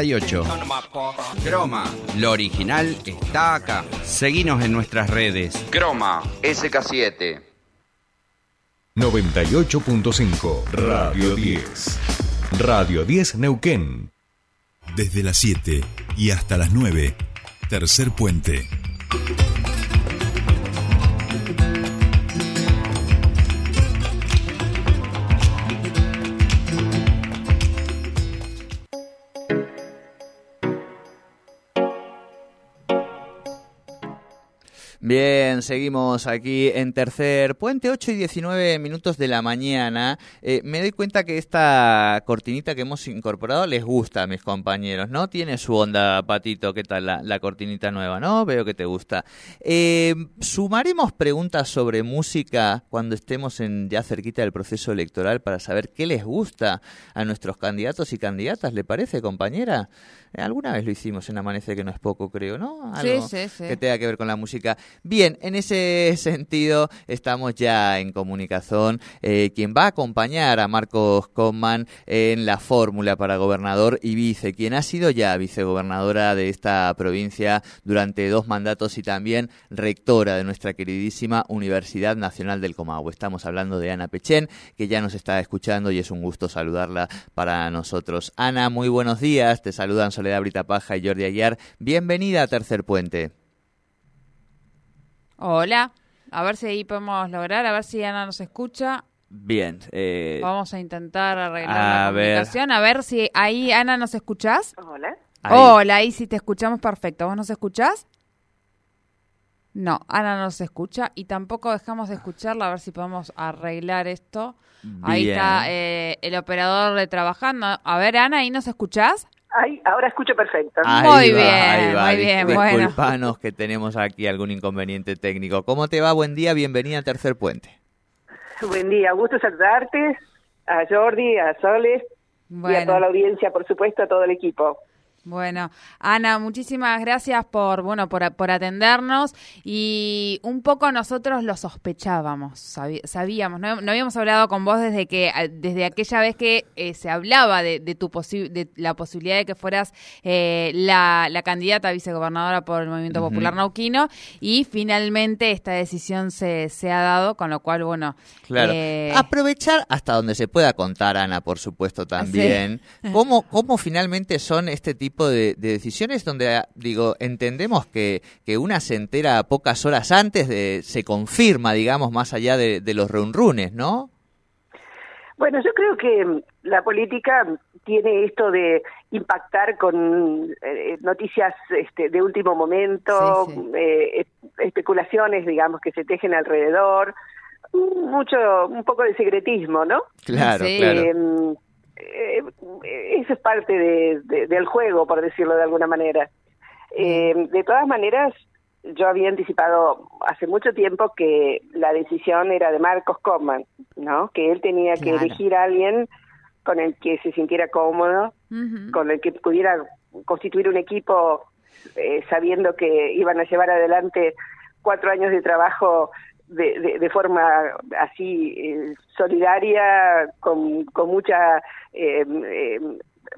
98. Croma, lo original está acá. Seguinos en nuestras redes. Croma, SK7. 98.5 Radio 10. Radio 10 Neuquén. Desde las 7 y hasta las 9. Tercer puente. Bien, seguimos aquí en tercer puente, 8 y 19 minutos de la mañana. Eh, me doy cuenta que esta cortinita que hemos incorporado les gusta a mis compañeros, ¿no? Tiene su onda, Patito, ¿qué tal la, cortinita nueva, no? Veo que te gusta. Eh, sumaremos preguntas sobre música cuando estemos en ya cerquita del proceso electoral para saber qué les gusta a nuestros candidatos y candidatas, ¿le parece, compañera? Eh, alguna vez lo hicimos en Amanece, que no es poco, creo, ¿no? Algo sí, sí, sí. que tenga que ver con la música. Bien, en ese sentido estamos ya en comunicación. Eh, quien va a acompañar a Marcos Coman en la fórmula para gobernador y vice, quien ha sido ya vicegobernadora de esta provincia durante dos mandatos y también rectora de nuestra queridísima Universidad Nacional del Comahue. Estamos hablando de Ana Pechen, que ya nos está escuchando y es un gusto saludarla para nosotros. Ana, muy buenos días. Te saludan Soledad Britapaja y Jordi Aguiar. Bienvenida a Tercer Puente. Hola, a ver si ahí podemos lograr, a ver si Ana nos escucha. Bien. Eh, Vamos a intentar arreglar a la ver. comunicación. A ver si ahí, Ana, ¿nos escuchás? Hola. ahí. Hola, ahí sí te escuchamos perfecto. ¿Vos nos escuchás? No, Ana no nos escucha y tampoco dejamos de escucharla a ver si podemos arreglar esto. Ahí está eh, el operador de trabajando. A ver, Ana, ¿ahí nos escuchás? Ay, ahora escucho perfecto. Ahí Muy va, bien, ahí va. muy bien, bueno. Disculpanos que tenemos aquí algún inconveniente técnico. ¿Cómo te va? Buen día, bienvenida a Tercer Puente. Buen día, gusto saludarte, a Jordi, a Soles y a Bueno. toda la audiencia, por supuesto, a todo el equipo. Bueno, Ana, muchísimas gracias por bueno por, por atendernos y un poco nosotros lo sospechábamos, sabíamos, no, no habíamos hablado con vos desde que desde aquella vez que eh, se hablaba de, de tu posi- de la posibilidad de que fueras eh, la, la candidata a vicegobernadora por el Movimiento. Popular Nauquino y finalmente esta decisión se, se ha dado, con lo cual bueno, Claro. eh, Aprovechar hasta donde se pueda contar, Ana, por supuesto, también. ¿Cómo, ¿Cómo finalmente son este tipo de, de decisiones donde, ah, digo, entendemos que, que una se entera pocas horas antes de, se confirma, digamos, más allá de, de los reunrunes, ¿no? Bueno, yo creo que mm, la política tiene esto de impactar con eh, noticias este, de último momento, Sí, sí. eh, es- especulaciones, digamos, que se tejen alrededor, mm, mucho, un poco de secretismo, ¿no? Claro, Sí. claro. Eh, eh, eso es parte de- de- del juego, por decirlo de alguna manera. Eh, de todas maneras, yo había anticipado hace mucho tiempo que la decisión era de Marcos Coman, ¿no? Que él tenía que Claro. elegir a alguien con el que se sintiera cómodo, con el que pudiera constituir un equipo eh, sabiendo que iban a llevar adelante cuatro años de trabajo de, de, de forma así eh, solidaria, con, con mucha, eh, eh,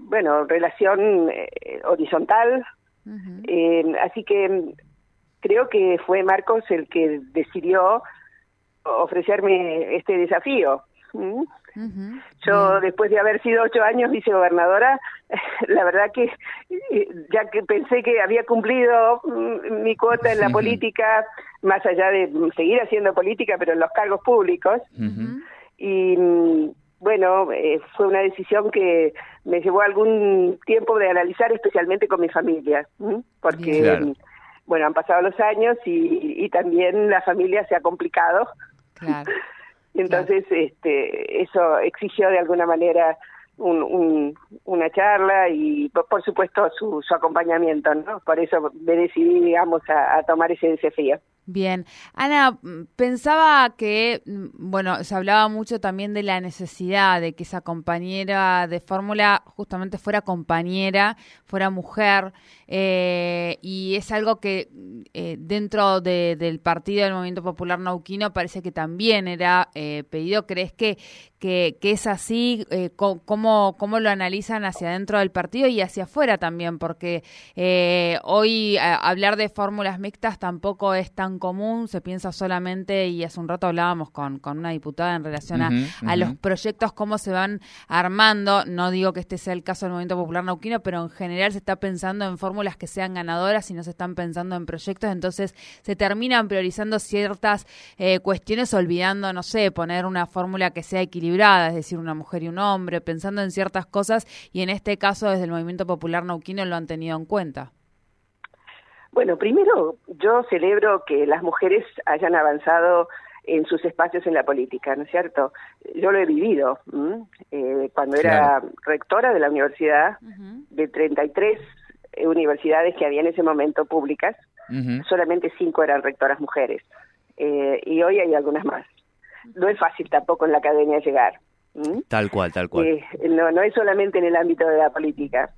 bueno, relación eh, horizontal. Eh, así que creo que fue Marcos el que decidió ofrecerme este desafío. ¿Mm? Ujú. Yo, después de haber sido ocho años vicegobernadora, la verdad que eh, ya que pensé que había cumplido mm, mi cuota en la política, más allá de seguir haciendo política, pero en los cargos públicos, y mm, bueno, eh, fue una decisión que me llevó algún tiempo de analizar, especialmente con mi familia, porque. Claro. mm, bueno, han pasado los años y, y también la familia se ha complicado. Claro. Entonces, este, eso exigió de alguna manera un, un- una charla y, por, supuesto, su, su acompañamiento, ¿no? Por eso me decidí, digamos, a tomar ese desafío. Bien. Ana, mm, pensaba que, mm, bueno, se hablaba mucho también de la necesidad de que esa compañera de fórmula justamente fuera compañera, fuera mujer, eh, y es algo que mm, eh, dentro de- del partido del Movimiento Popular Nauquino parece que también era eh, pedido. ¿Crees que, que, que es así? Eh, ¿Cómo cómo, lo analizan hacia adentro del partido y hacia afuera también, porque eh, hoy hablar de fórmulas mixtas tampoco es tan común, se piensa solamente, y hace un rato hablábamos con, con una diputada en relación a, a los proyectos, cómo se van armando, no digo que este sea el caso del Movimiento Popular Nauquino, pero en general se está pensando en fórmulas que sean ganadoras y no se están pensando en proyectos, entonces se terminan priorizando ciertas eh, cuestiones olvidando, no sé, poner una fórmula que sea equilibrada, es decir, una mujer y un hombre, pensando en ciertas cosas y en este caso desde el Movimiento Popular Nauquino lo han tenido en cuenta. Bueno, primero yo celebro que las mujeres hayan avanzado en sus espacios en la política, ¿no es cierto? Yo lo he vivido. Eh, cuando era rectora de la universidad, de 33 universidades que había en ese momento públicas, solamente cinco eran rectoras mujeres. Eh, y hoy hay algunas más. No es fácil tampoco en la academia llegar. Tal cual, tal cual. Eh, no, no es solamente en el ámbito de la política.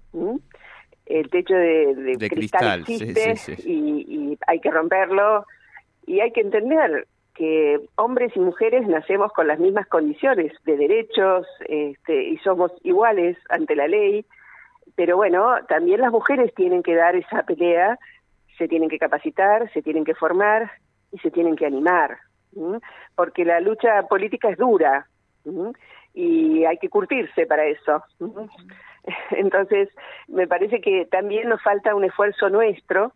El techo de, cristal, existe Y, y hay que romperlo. Y hay que entender que hombres y mujeres nacemos con las mismas condiciones de derechos este, y somos iguales ante la ley, pero bueno, también las mujeres tienen que dar esa pelea, se tienen que capacitar, se tienen que formar y se tienen que animar, porque la lucha política es dura y hay que curtirse para eso. Entonces, me parece que también nos falta un esfuerzo nuestro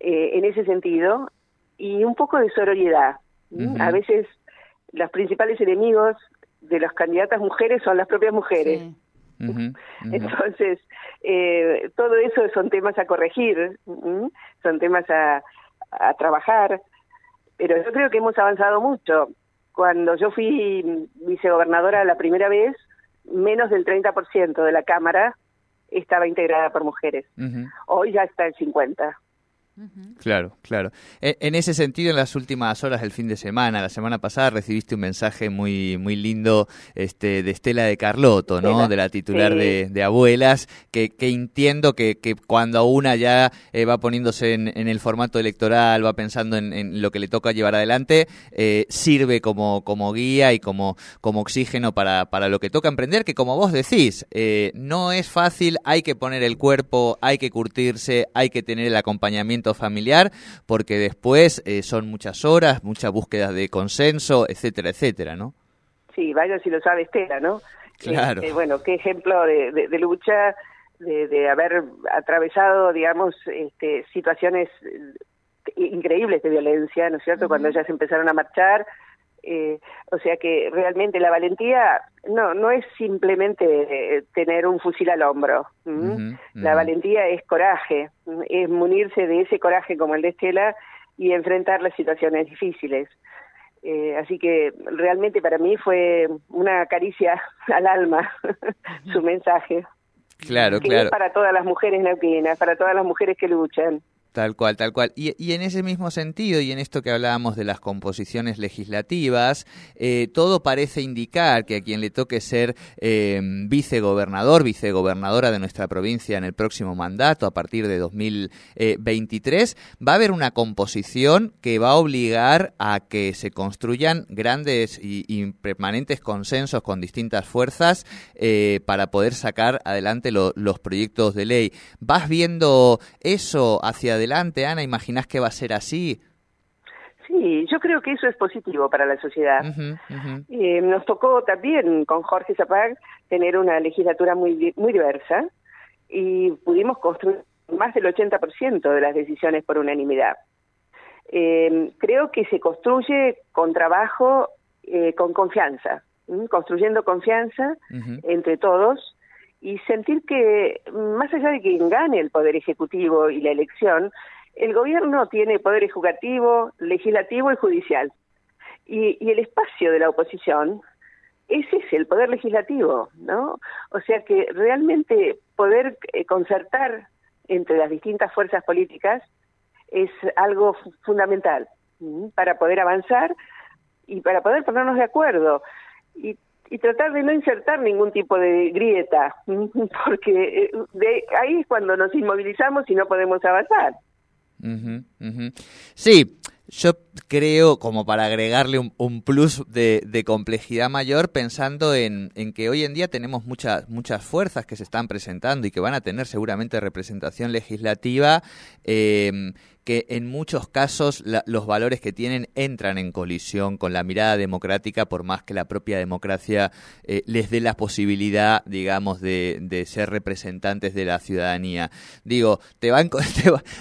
eh, en ese sentido y un poco de sororidad. A veces los principales enemigos de las candidatas mujeres son las propias mujeres. Entonces, eh, todo eso son temas a corregir, son temas a, a trabajar, pero yo creo que hemos avanzado mucho. Cuando yo fui vicegobernadora la primera vez, menos del 30% de la Cámara estaba integrada por mujeres. Hoy ya está el 50%. Claro, claro. E, en, ese sentido, en las últimas horas del fin de semana, la semana pasada, recibiste un mensaje muy, muy lindo este, de Estela de Carlotto, ¿no? De la titular de, Abuelas, que, que entiendo que, que, cuando una ya eh, va poniéndose en, el formato electoral, va pensando en, lo que le toca llevar adelante, eh, sirve como, como guía y como, como oxígeno para, para lo que toca emprender, que como vos decís, eh, no es fácil, hay que poner el cuerpo, hay que curtirse, hay que tener el acompañamiento familiar, porque después eh, son muchas horas, muchas búsquedas de consenso, etcétera, etcétera, ¿no? Sí, vaya si lo sabe Estela, ¿no? Claro. Este, bueno, qué ejemplo de, lucha, de, haber atravesado, digamos, este, situaciones eh, increíbles de violencia, ¿no es cierto? Cuando se empezaron a marchar, eh, o sea que realmente la valentía no no es simplemente eh, tener un fusil al hombro. La valentía es coraje, es munirse de ese coraje como el de Estela y enfrentar las situaciones difíciles. Eh, así que realmente para mí fue una caricia al alma su mensaje. Claro, claro. Es para todas las mujeres neuquinas, para todas las mujeres que luchan. Tal cual, tal cual. Y, y, en ese mismo sentido, y en esto que hablábamos de las composiciones legislativas, eh, todo parece indicar que a quien le toque ser eh, vicegobernador, vicegobernadora de nuestra provincia en el próximo mandato, a partir de 2023, va a haber una composición que va a obligar a que se construyan grandes y, permanentes consensos con distintas fuerzas eh, para poder sacar adelante los proyectos de ley. ¿Vas viendo eso hacia adelante, Ana? ¿Imaginás que va a ser así? Sí, yo creo que eso es positivo para la sociedad. Eh, nos tocó también con Jorge Zapag tener una legislatura muy, muy diversa y pudimos construir más del 80% de las decisiones por unanimidad. Eh, creo que se construye con trabajo, eh, con confianza, construyendo confianza entre todos y sentir que, más allá de quien gane el Poder Ejecutivo y la elección, el gobierno tiene poder ejecutivo, legislativo y judicial. Y, el espacio de la oposición, ese es el poder legislativo, ¿no? O sea que realmente poder eh, concertar entre las distintas fuerzas políticas es algo fundamental para poder avanzar y para poder ponernos de acuerdo. Y y tratar de no insertar ningún tipo de grieta, porque eh, de ahí es cuando nos inmovilizamos y no podemos avanzar. Sí, Yo creo, como para agregarle un, plus de, complejidad mayor, pensando en, que hoy en día tenemos muchas, muchas fuerzas que se están presentando y que van a tener seguramente representación legislativa, eh, que en muchos casos los valores que tienen entran en colisión con la mirada democrática, por más que la propia democracia eh, les dé la posibilidad, digamos, de, ser representantes de la ciudadanía. Digo, te, va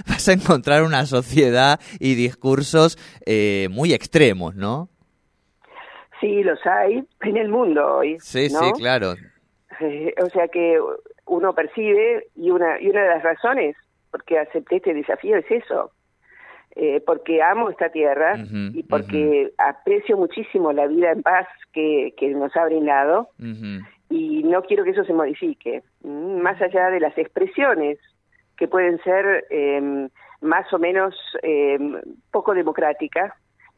vas a encontrar una sociedad y discursos eh, muy extremos, ¿no? Sí, los hay en el mundo hoy. Sí, sí, claro. Eh, o sea que uno percibe y una, y una de las razones porque acepté este desafío es eso, eh, porque amo esta tierra y porque aprecio muchísimo la vida en paz que, que nos ha brindado y no quiero que eso se modifique, más allá de las expresiones que pueden ser eh, más o menos eh, poco democráticas,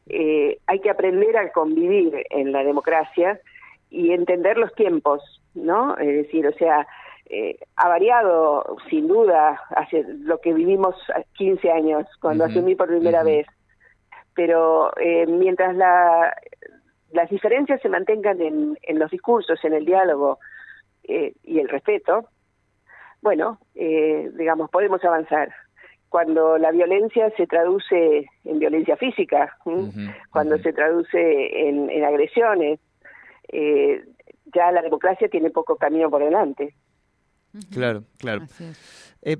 eh, hay que aprender a convivir en la democracia y entender los tiempos, ¿no? Es decir, o sea, eh, ha variado sin duda hacia lo que vivimos 15 años cuando asumí por primera vez, pero eh, mientras la, las diferencias se mantengan en, en los discursos, en el diálogo eh, y el respeto, bueno, digamos, podemos avanzar. Cuando la violencia se traduce en violencia física, cuando se traduce en, en agresiones, ya la democracia tiene poco camino por delante. Claro, claro. Eh,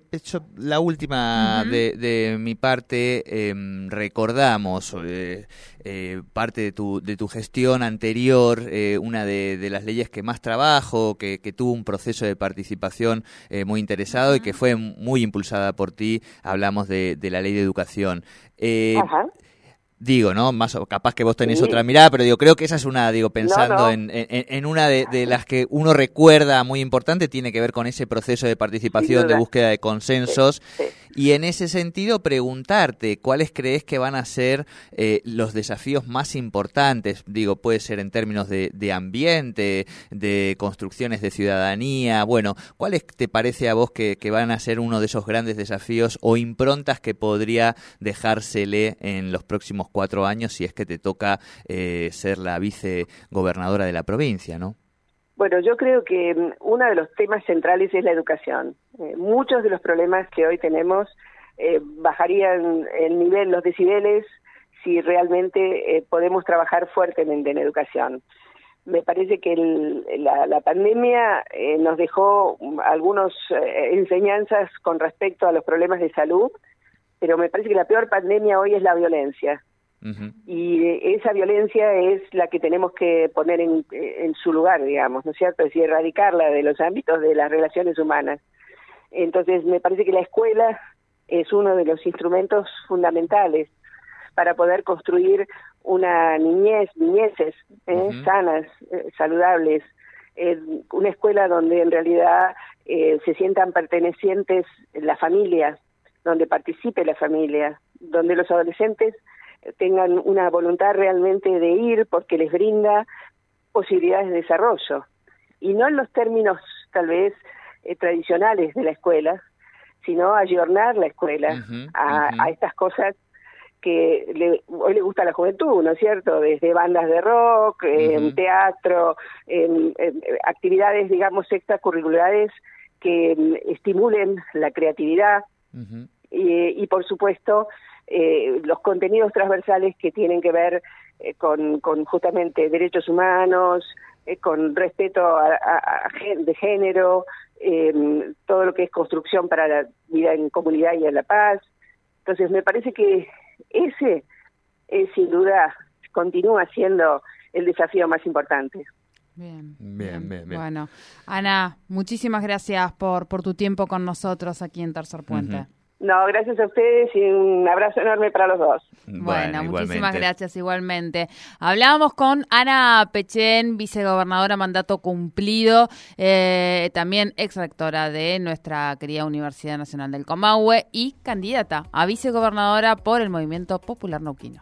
la última de, mi parte, em, recordamos eh, eh, parte de tu, de tu gestión anterior, una de, las leyes que más trabajo, que, tuvo un proceso de participación muy interesado y que fue muy impulsada por ti, hablamos de, la ley de educación. Ajá digo, ¿no? Más capaz que vos tenés otra mirada, pero digo, creo que esa es una, digo, pensando En, en, una de, las que uno recuerda muy importante, tiene que ver con ese proceso de participación, de búsqueda de consensos. Y en ese sentido, preguntarte, ¿cuáles crees que van a ser eh, los desafíos más importantes? Digo, puede ser en términos de, de ambiente, de construcciones de ciudadanía. Bueno, ¿cuáles te parece a vos que, que van a ser uno de esos grandes desafíos o improntas que podría dejársele en los próximos cuatro años si es que te toca eh, ser la vicegobernadora de la provincia, ¿no? Bueno, yo creo que mm, uno de los temas centrales es la educación. Eh, muchos de los problemas que hoy tenemos eh, bajarían el nivel, los decibeles, si realmente podemos trabajar fuertemente en educación. Me parece que la, pandemia nos dejó algunas enseñanzas con respecto a los problemas de salud, pero me parece que la peor pandemia hoy es la violencia. Y esa violencia es la que tenemos que poner en, en, su lugar, digamos, ¿no es cierto? Es decir, erradicarla de los ámbitos de las relaciones humanas. Entonces, me parece que la escuela es uno de los instrumentos fundamentales para poder construir una niñez, niñeces ¿eh? sanas, eh, saludables, una escuela donde en realidad eh, se sientan pertenecientes la familia, donde participe la familia, donde los adolescentes tengan una voluntad realmente de ir porque les brinda posibilidades de desarrollo. Y no en los términos tal vez eh, tradicionales de la escuela, sino ayornar la escuela a, estas cosas que hoy le gusta a la juventud, ¿no es cierto? Desde bandas de rock, teatro, actividades, digamos, extracurriculares que mm, estimulen la creatividad y, y, por supuesto, eh, los contenidos transversales que tienen que ver eh, con, con, justamente derechos humanos, eh, con respeto a, de género, eh, todo lo que es construcción para la vida en comunidad y en la paz. Entonces, me parece que ese, es, sin duda, continúa siendo el desafío más importante. Bien, bien, bien, Bueno, Ana, muchísimas gracias por, por tu tiempo con nosotros aquí en Tercer Puente. No, gracias a ustedes y un abrazo enorme para los dos. Bueno, muchísimas gracias igualmente. Hablábamos con Ana Pechen, vicegobernadora mandato cumplido, eh, también ex rectora de nuestra querida Universidad Nacional del Comahue y candidata a vicegobernadora por el Movimiento Popular Nauquino.